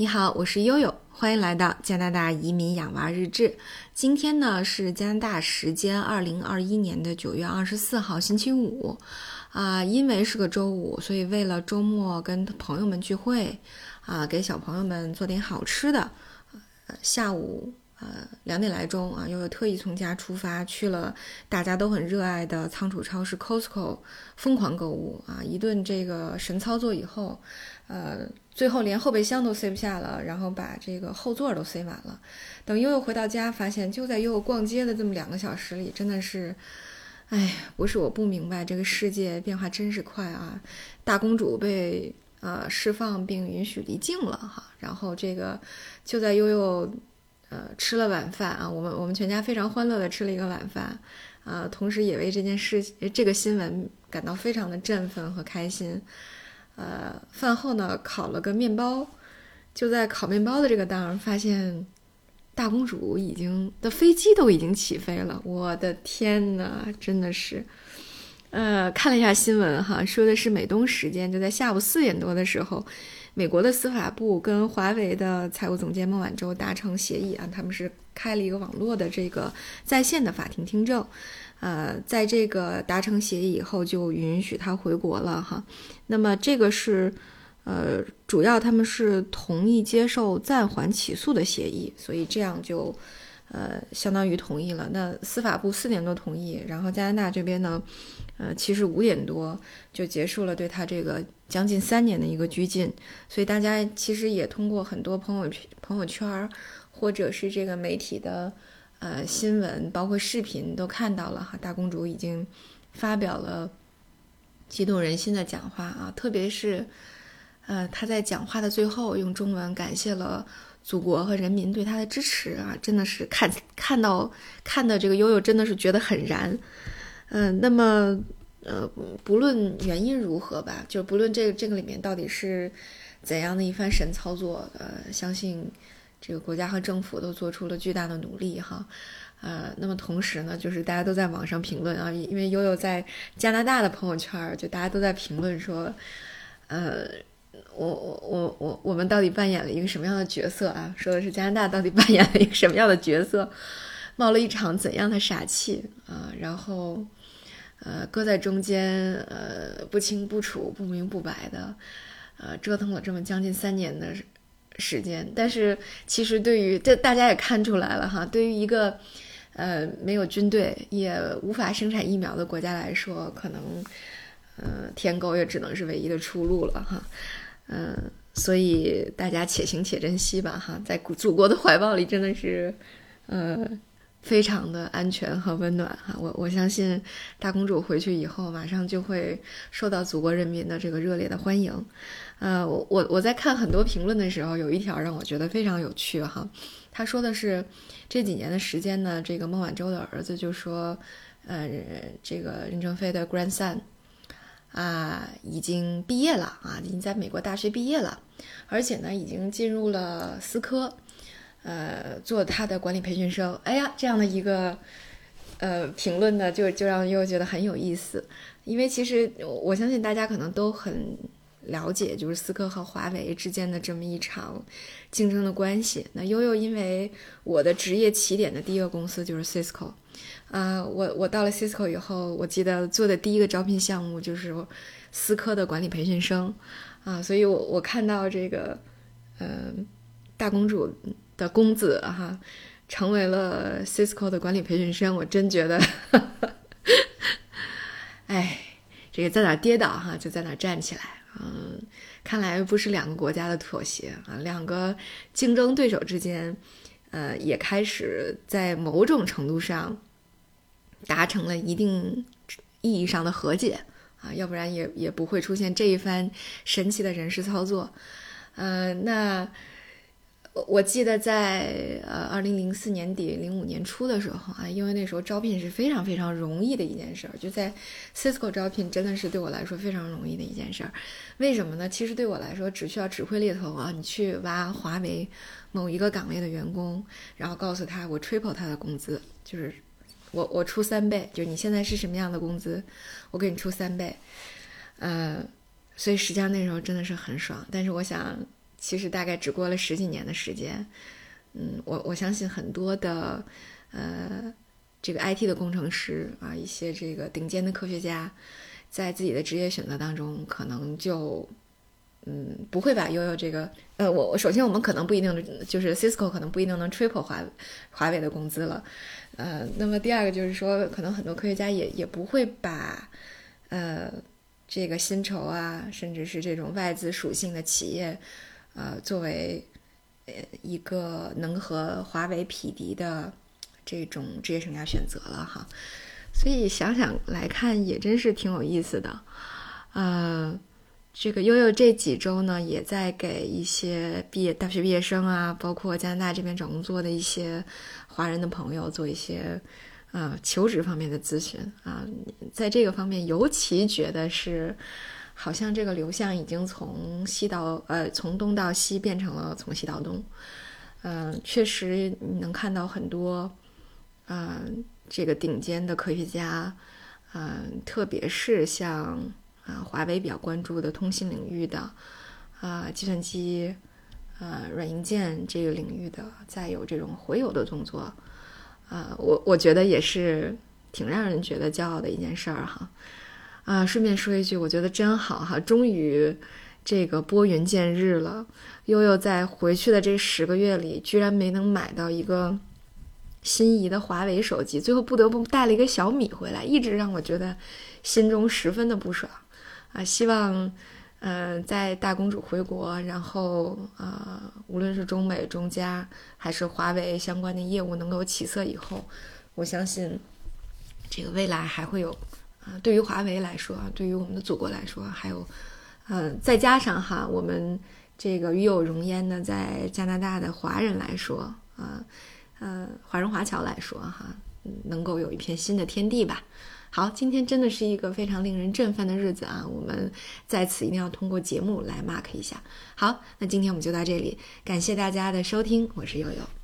你好，我是悠悠，欢迎来到加拿大移民养娃日志。今天呢是加拿大时间二零二一年的九月二十四号，星期五。啊，因为是个周五，所以为了周末跟朋友们聚会，啊，给小朋友们做点好吃的。呃，下午呃两点来钟啊，悠悠特意从家出发去了大家都很热爱的仓储超市 Costco，疯狂购物啊！一顿这个神操作以后，呃。最后连后备箱都塞不下了，然后把这个后座都塞满了。等悠悠回到家，发现就在悠悠逛街的这么两个小时里，真的是，哎，不是我不明白，这个世界变化真是快啊！大公主被呃释放并允许离境了哈，然后这个就在悠悠呃吃了晚饭啊，我们我们全家非常欢乐的吃了一个晚饭，啊，同时也为这件事这个新闻感到非常的振奋和开心。呃，饭后呢，烤了个面包，就在烤面包的这个当儿发现大公主已经的飞机都已经起飞了。我的天呐，真的是，呃，看了一下新闻哈，说的是美东时间就在下午四点多的时候，美国的司法部跟华为的财务总监孟晚舟达成协议啊，他们是开了一个网络的这个在线的法庭听证。呃，在这个达成协议以后，就允许他回国了哈。那么这个是，呃，主要他们是同意接受暂缓起诉的协议，所以这样就，呃，相当于同意了。那司法部四点多同意，然后加拿大这边呢，呃，其实五点多就结束了对他这个将近三年的一个拘禁。所以大家其实也通过很多朋友朋友圈或者是这个媒体的。呃，新闻包括视频都看到了哈，大公主已经发表了激动人心的讲话啊，特别是呃，她在讲话的最后用中文感谢了祖国和人民对他的支持啊，真的是看看到看的这个悠悠真的是觉得很燃。嗯，那么呃，不论原因如何吧，就不论这个这个里面到底是怎样的一番神操作，呃，相信。这个国家和政府都做出了巨大的努力，哈，呃，那么同时呢，就是大家都在网上评论啊，因为悠悠在加拿大的朋友圈，就大家都在评论说，呃，我我我我我们到底扮演了一个什么样的角色啊？说的是加拿大到底扮演了一个什么样的角色，冒了一场怎样的傻气啊？然后，呃，搁在中间，呃，不清不楚、不明不白的，呃，折腾了这么将近三年的。时间，但是其实对于这大家也看出来了哈，对于一个呃没有军队也无法生产疫苗的国家来说，可能呃舔狗也只能是唯一的出路了哈，嗯，所以大家且行且珍惜吧哈，在祖国的怀抱里真的是呃非常的安全和温暖哈，我我相信大公主回去以后马上就会受到祖国人民的这个热烈的欢迎。呃，我我我在看很多评论的时候，有一条让我觉得非常有趣哈。他说的是，这几年的时间呢，这个孟晚舟的儿子就说，呃，这个任正非的 grandson 啊，已经毕业了啊，已经在美国大学毕业了，而且呢，已经进入了思科，呃，做他的管理培训生。哎呀，这样的一个呃评论呢，就就让又觉得很有意思，因为其实我相信大家可能都很。了解就是思科和华为之间的这么一场竞争的关系。那悠悠因为我的职业起点的第一个公司就是 Cisco，啊，我我到了 Cisco 以后，我记得做的第一个招聘项目就是思科的管理培训生，啊，所以我我看到这个，嗯，大公主的公子哈，成为了 Cisco 的管理培训生，我真觉得，哎，这个在哪跌倒哈，就在哪站起来。嗯，看来不是两个国家的妥协啊，两个竞争对手之间，呃，也开始在某种程度上达成了一定意义上的和解啊，要不然也也不会出现这一番神奇的人事操作。呃，那。我记得在呃二零零四年底零五年初的时候啊，因为那时候招聘是非常非常容易的一件事儿，就在 Cisco 招聘真的是对我来说非常容易的一件事儿。为什么呢？其实对我来说只需要指挥猎头啊，你去挖华为某一个岗位的员工，然后告诉他我 triple 他的工资，就是我我出三倍，就你现在是什么样的工资，我给你出三倍。呃，所以实际上那时候真的是很爽。但是我想。其实大概只过了十几年的时间。嗯，我我相信很多的呃这个 IT 的工程师啊，一些这个顶尖的科学家，在自己的职业选择当中，可能就。嗯，不会吧？悠悠这个，呃，我首先我们可能不一定就是 Cisco 可能不一定能 triple 华华为的工资了，呃，那么第二个就是说，可能很多科学家也也不会把，呃，这个薪酬啊，甚至是这种外资属性的企业，呃，作为呃一个能和华为匹敌的这种职业生涯选择了哈，所以想想来看也真是挺有意思的，呃。这个悠悠这几周呢，也在给一些毕业大学毕业生啊，包括加拿大这边找工作的一些华人的朋友做一些呃求职方面的咨询啊。在这个方面，尤其觉得是好像这个流向已经从西到呃从东到西变成了从西到东。嗯，确实你能看到很多嗯这个顶尖的科学家，嗯，特别是像。啊，华为比较关注的通信领域的，啊，计算机，呃，软硬件这个领域的，再有这种回游的动作，啊，我我觉得也是挺让人觉得骄傲的一件事儿哈。啊，顺便说一句，我觉得真好哈，终于这个拨云见日了。悠悠在回去的这十个月里，居然没能买到一个心仪的华为手机，最后不得不带了一个小米回来，一直让我觉得心中十分的不爽。啊，希望，呃，在大公主回国，然后啊，无论是中美、中加还是华为相关的业务能够起色以后，我相信，这个未来还会有，啊，对于华为来说，对于我们的祖国来说，还有，嗯，再加上哈，我们这个与有荣焉的在加拿大的华人来说，啊，呃，华人华侨来说哈，能够有一片新的天地吧。好，今天真的是一个非常令人振奋的日子啊！我们在此一定要通过节目来 mark 一下。好，那今天我们就到这里，感谢大家的收听，我是悠悠。